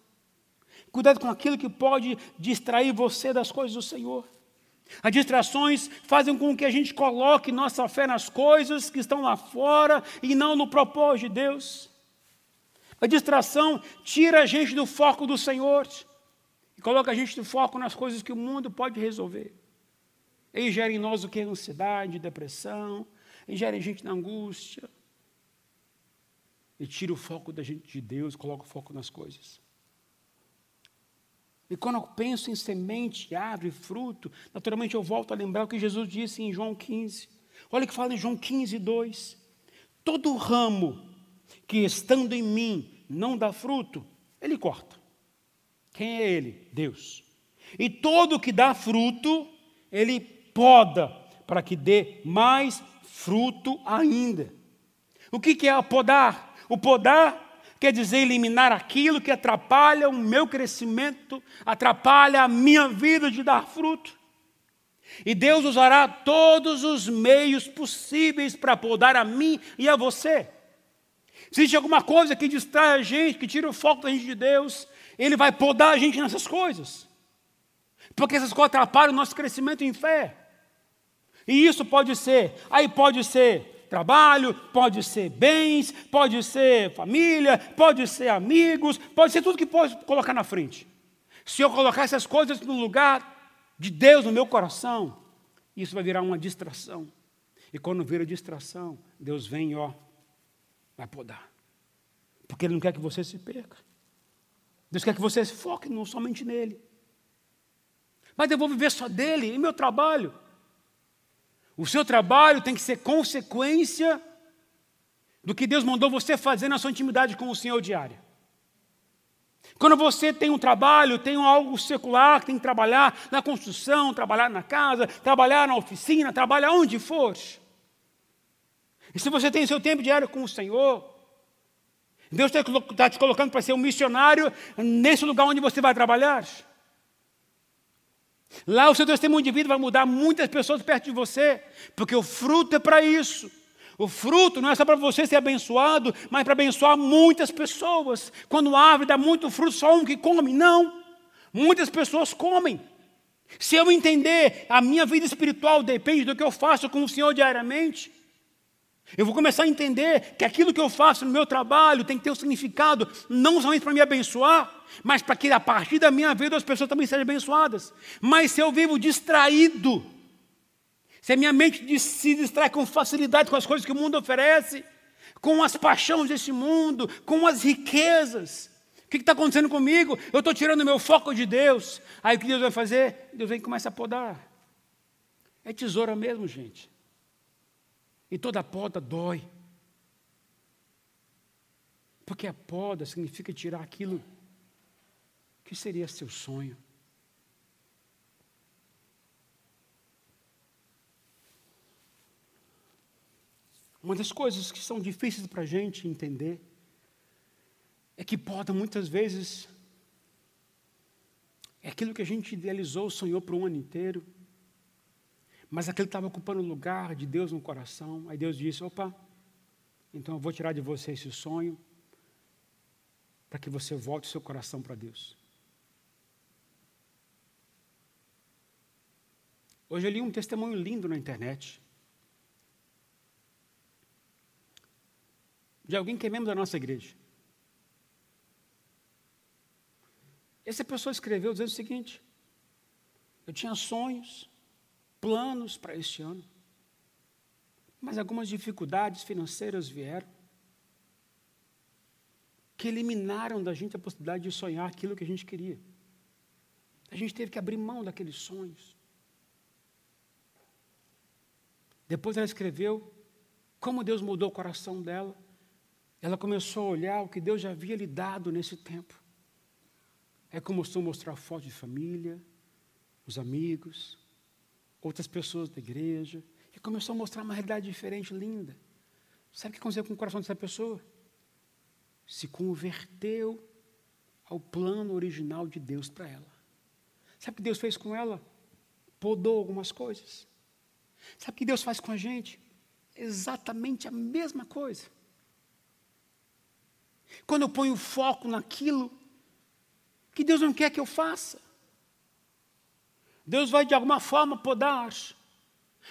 Cuidado com aquilo que pode distrair você das coisas do Senhor. As distrações fazem com que a gente coloque nossa fé nas coisas que estão lá fora e não no propósito de Deus. A distração tira a gente do foco do Senhor e coloca a gente do foco nas coisas que o mundo pode resolver. E gera em nós o que? Ansiedade, depressão, e gera a gente na angústia. E tira o foco da gente de Deus, coloca o foco nas coisas. E quando eu penso em semente, árvore, fruto, naturalmente eu volto a lembrar o que Jesus disse em João 15. Olha o que fala em João 15, 2. Todo ramo que estando em mim não dá fruto, ele corta. Quem é ele? Deus. E todo que dá fruto, ele poda, para que dê mais fruto ainda. O que é podar? O podar quer dizer eliminar aquilo que atrapalha o meu crescimento, atrapalha a minha vida de dar fruto. E Deus usará todos os meios possíveis para podar a mim e a você. Existe alguma coisa que distrai a gente, que tira o foco da gente de Deus, Ele vai podar a gente nessas coisas. Porque essas coisas atrapalham o nosso crescimento em fé. E isso pode ser, aí pode ser trabalho, pode ser bens, pode ser família, pode ser amigos, pode ser tudo que pode colocar na frente. Se eu colocar essas coisas no lugar de Deus no meu coração, isso vai virar uma distração. E quando vira distração, Deus vem, ó, vai podar. Porque Ele não quer que você se perca. Deus quer que você se foque não somente nele. Mas eu vou viver só dele, e meu trabalho. O seu trabalho tem que ser consequência do que Deus mandou você fazer na sua intimidade com o Senhor diária. Quando você tem um trabalho, tem algo secular, tem que trabalhar na construção, trabalhar na casa, trabalhar na oficina, trabalhar onde for. E se você tem seu tempo diário com o Senhor, Deus está te colocando para ser um missionário nesse lugar onde você vai trabalhar. Lá o seu testemunho de vida vai mudar muitas pessoas perto de você, porque o fruto é para isso. O fruto não é só para você ser abençoado, mas para abençoar muitas pessoas. Quando a árvore dá muito fruto, só um que come. Não. Muitas pessoas comem. Se eu entender, a minha vida espiritual depende do que eu faço com o Senhor diariamente. Eu vou começar a entender que aquilo que eu faço no meu trabalho tem que ter um significado, não somente para me abençoar, mas para que a partir da minha vida as pessoas também sejam abençoadas. Mas se eu vivo distraído, se a minha mente se distrai com facilidade com as coisas que o mundo oferece, com as paixões desse mundo, com as riquezas, o que está acontecendo comigo? Eu estou tirando o meu foco de Deus. Aí o que Deus vai fazer? Deus vem e começa a podar. É tesoura mesmo, gente. E toda poda dói. Porque a poda significa tirar aquilo que seria seu sonho. Uma das coisas que são difíceis para a gente entender é que poda muitas vezes é aquilo que a gente idealizou, sonhou por um ano inteiro, mas aquilo estava ocupando o lugar de Deus no coração. Aí Deus disse: opa, então eu vou tirar de você esse sonho para que você volte seu coração para Deus. Hoje eu li um testemunho lindo na internet. de alguém que é membro da nossa igreja. Essa pessoa escreveu dizendo o seguinte: Eu tinha sonhos, planos para este ano, mas algumas dificuldades financeiras vieram que eliminaram da gente a possibilidade de sonhar aquilo que a gente queria. A gente teve que abrir mão daqueles sonhos. Depois ela escreveu como Deus mudou o coração dela ela começou a olhar o que Deus já havia lhe dado nesse tempo. É começou a mostrar fotos de família, os amigos, outras pessoas da igreja, e começou a mostrar uma realidade diferente, linda. Sabe o que aconteceu com o coração dessa pessoa? Se converteu ao plano original de Deus para ela. Sabe o que Deus fez com ela? Podou algumas coisas. Sabe o que Deus faz com a gente? Exatamente a mesma coisa. Quando eu ponho foco naquilo que Deus não quer que eu faça. Deus vai de alguma forma podar,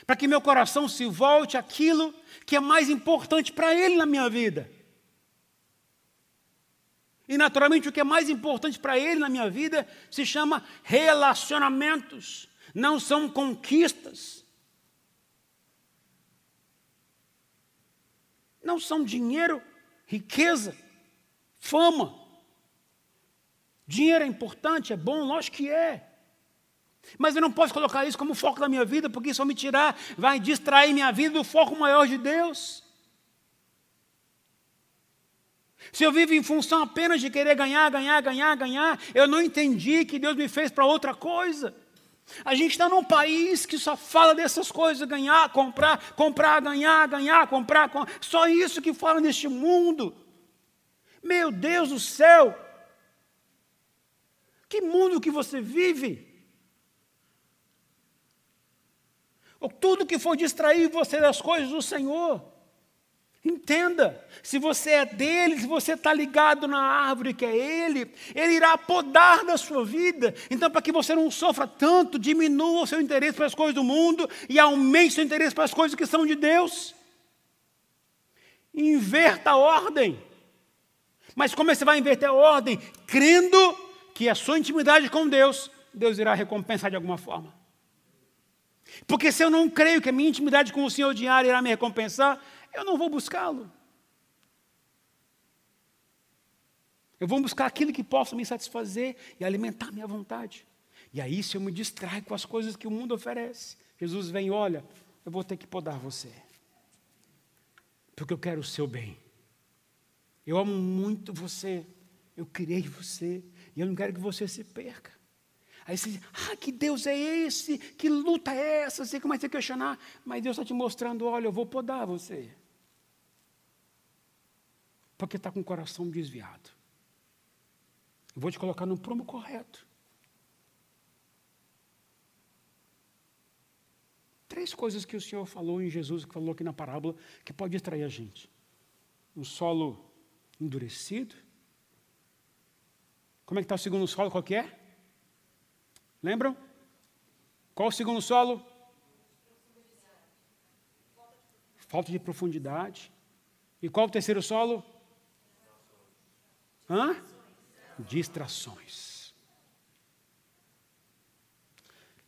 para que meu coração se volte àquilo que é mais importante para Ele na minha vida. E naturalmente o que é mais importante para Ele na minha vida se chama relacionamentos, não são conquistas. Não são dinheiro, riqueza fama. Dinheiro é importante, é bom, lógico que é. Mas eu não posso colocar isso como foco da minha vida, porque isso vai me tirar, vai distrair minha vida do foco maior de Deus. Se eu vivo em função apenas de querer ganhar, ganhar, ganhar, ganhar, eu não entendi que Deus me fez para outra coisa. A gente está num país que só fala dessas coisas: ganhar, comprar, comprar, ganhar, ganhar, comprar, comprar. só isso que fala neste mundo. Meu Deus do céu! Que mundo que você vive? Ou tudo que for distrair você das coisas do Senhor. Entenda, se você é dele, se você está ligado na árvore que é ele, ele irá podar da sua vida. Então, para que você não sofra tanto, diminua o seu interesse para as coisas do mundo e aumente o seu interesse para as coisas que são de Deus. Inverta a ordem. Mas como você vai inverter a ordem? Crendo que a sua intimidade com Deus, Deus irá recompensar de alguma forma. Porque se eu não creio que a minha intimidade com o Senhor diário irá me recompensar, eu não vou buscá-lo. Eu vou buscar aquilo que possa me satisfazer e alimentar minha vontade. E aí, se eu me distraio com as coisas que o mundo oferece, Jesus vem, olha, eu vou ter que podar você. Porque eu quero o seu bem. Eu amo muito você. Eu criei você. E eu não quero que você se perca. Aí você diz, ah, que Deus é esse? Que luta é essa? Você começa a questionar. Mas Deus está te mostrando, olha, eu vou podar você. Porque está com o coração desviado. Eu vou te colocar no prumo correto. três coisas que o Senhor falou em Jesus, que falou aqui na parábola, que pode distrair a gente: um solo endurecido. Como é que está o segundo solo? Qual que é? Lembram? Qual o segundo solo? Falta de profundidade. E qual o terceiro solo? Hã? Distrações.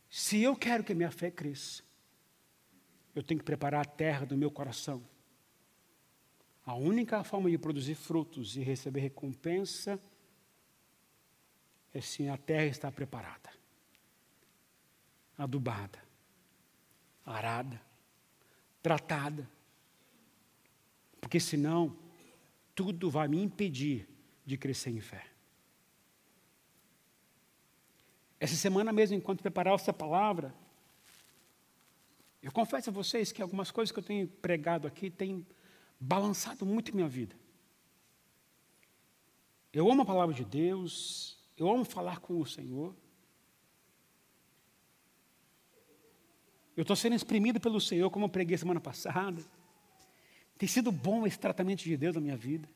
Se eu quero que a minha fé cresça, eu tenho que preparar a terra do meu coração. A única forma de produzir frutos e receber recompensa é se a terra está preparada, adubada, arada, tratada. Porque senão, tudo vai me impedir de crescer em fé. Essa semana mesmo, enquanto preparava essa palavra, eu confesso a vocês que algumas coisas que eu tenho pregado aqui têm balançado muito minha vida. Eu amo a palavra de Deus, eu amo falar com o Senhor. Eu estou sendo exprimido pelo Senhor, como eu preguei semana passada. Tem sido bom esse tratamento de Deus na minha vida.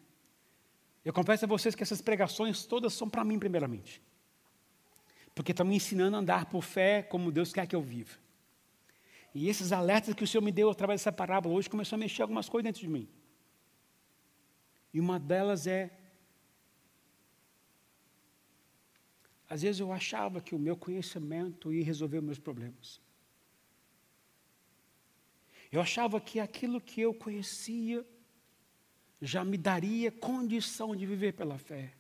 Eu confesso a vocês que essas pregações todas são para mim, primeiramente. Porque estão me ensinando a andar por fé como Deus quer que eu viva. E esses alertas que o Senhor me deu através dessa parábola hoje começou a mexer algumas coisas dentro de mim. E uma delas é. Às vezes eu achava que o meu conhecimento ia resolver meus problemas. Eu achava que aquilo que eu conhecia já me daria condição de viver pela fé.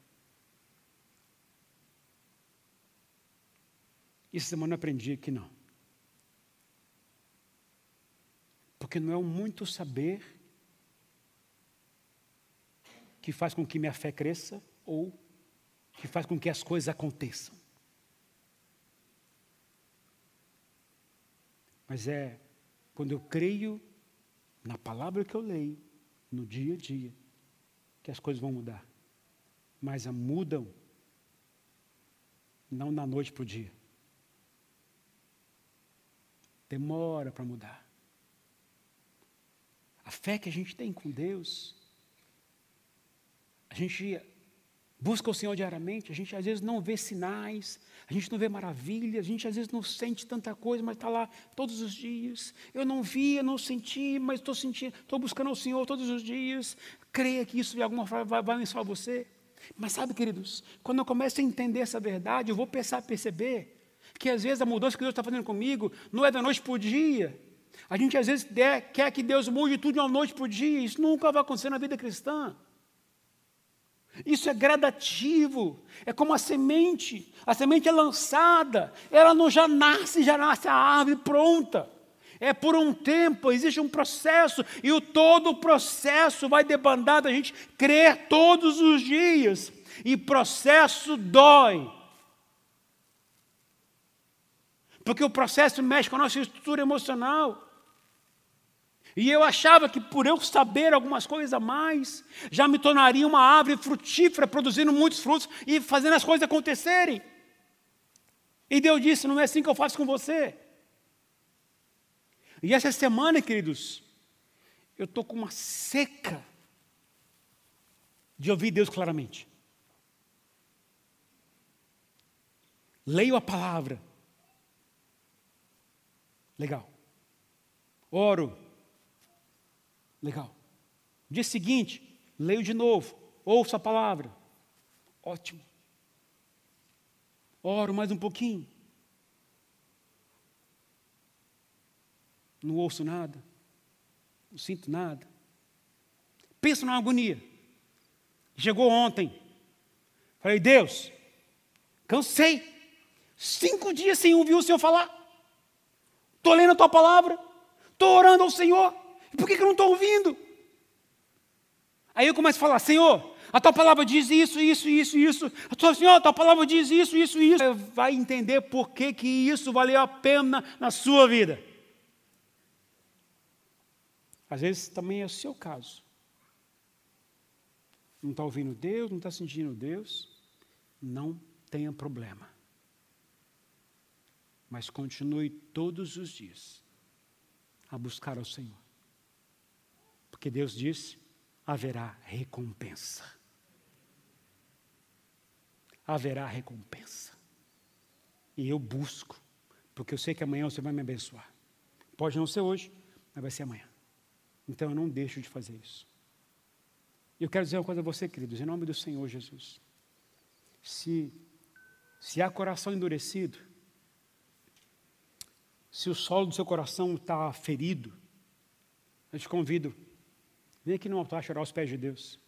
E semana eu aprendi que não. Porque não é o muito saber que faz com que minha fé cresça ou que faz com que as coisas aconteçam. Mas é quando eu creio na palavra que eu leio, no dia a dia, que as coisas vão mudar. Mas mudam não da noite para o dia. Demora para mudar. A fé que a gente tem com Deus, a gente busca o Senhor diariamente, a gente às vezes não vê sinais, a gente não vê maravilha, a gente às vezes não sente tanta coisa, mas está lá todos os dias. Eu não vi, eu não senti, mas estou sentindo, estou buscando o Senhor todos os dias. Creia que isso de alguma forma vai, vai você. Mas sabe, queridos, quando eu começo a entender essa verdade, eu vou pensar, perceber que às vezes a mudança que Deus está fazendo comigo não é da noite para o dia. A gente às vezes quer que Deus mude tudo de uma noite para o dia. Isso nunca vai acontecer na vida cristã. Isso é gradativo, é como a semente. A semente é lançada, ela não já nasce, já nasce a árvore pronta. É por um tempo, existe um processo, e o todo o processo vai debandar da gente crer todos os dias. E processo dói. Porque o processo mexe com a nossa estrutura emocional. E eu achava que por eu saber algumas coisas a mais, já me tornaria uma árvore frutífera, produzindo muitos frutos e fazendo as coisas acontecerem. E Deus disse: não é assim que eu faço com você. E essa semana, queridos, eu estou com uma seca de ouvir Deus claramente. Leio a palavra. Legal. Oro Legal. Dia seguinte, leio de novo, ouço a palavra. Ótimo. Oro mais um pouquinho. Não ouço nada. Não sinto nada. Penso na agonia. Chegou ontem. Falei, Deus, cansei. Cinco dias sem ouvir o Senhor falar. Estou lendo a tua palavra. Estou orando ao Senhor. Por que, que eu não estou ouvindo? Aí eu começo a falar, Senhor, a tua palavra diz isso, isso, isso, isso. Senhor, a tua palavra diz isso, isso, isso. Você vai entender por que, que isso valeu a pena na sua vida. Às vezes também é o seu caso. Não está ouvindo Deus, não está sentindo Deus. Não tenha problema. Mas continue todos os dias a buscar ao Senhor. Porque Deus diz: haverá recompensa. Haverá recompensa. E eu busco, porque eu sei que amanhã você vai me abençoar. Pode não ser hoje, mas vai ser amanhã. Então eu não deixo de fazer isso. E eu quero dizer uma coisa a você, queridos, em nome do Senhor Jesus. Se, se há coração endurecido, se o solo do seu coração está ferido, eu te convido, vem aqui no altar chorar aos pés de Deus.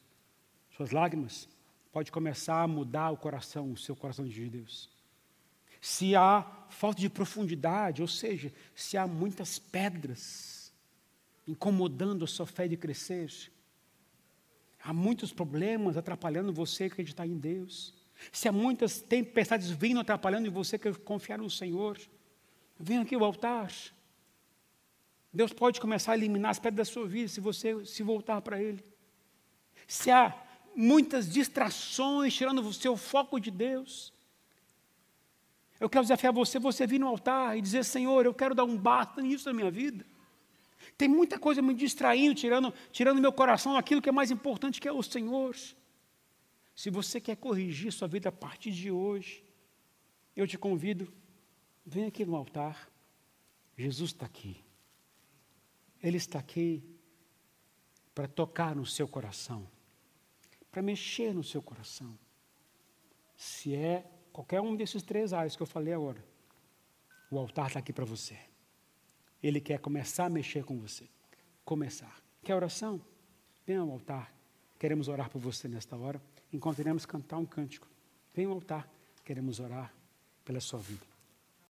Suas lágrimas pode começar a mudar o coração, o seu coração de Deus. Se há falta de profundidade, ou seja, se há muitas pedras incomodando a sua fé de crescer, há muitos problemas atrapalhando você acreditar em Deus, se há muitas tempestades vindo atrapalhando você confiar no Senhor, vem aqui ao altar. Deus pode começar a eliminar as pedras da sua vida se você se voltar para Ele. Se há muitas distrações tirando o seu foco de Deus, eu quero desafiar você, você vir no altar e dizer, Senhor, eu quero dar um basta nisso na minha vida. Tem muita coisa me distraindo, tirando, tirando meu coração aquilo que é mais importante, que é o Senhor. Se você quer corrigir sua vida a partir de hoje, eu te convido, vem aqui no altar. Jesus está aqui. Ele está aqui para tocar no seu coração, para mexer no seu coração. Se é qualquer um desses três áreas que eu falei agora, o altar está aqui para você. Ele quer começar a mexer com você. Começar. Quer oração? Venha ao altar. Queremos orar por você nesta hora. Enquanto iremos cantar um cântico. Venha ao altar. Queremos orar pela sua vida.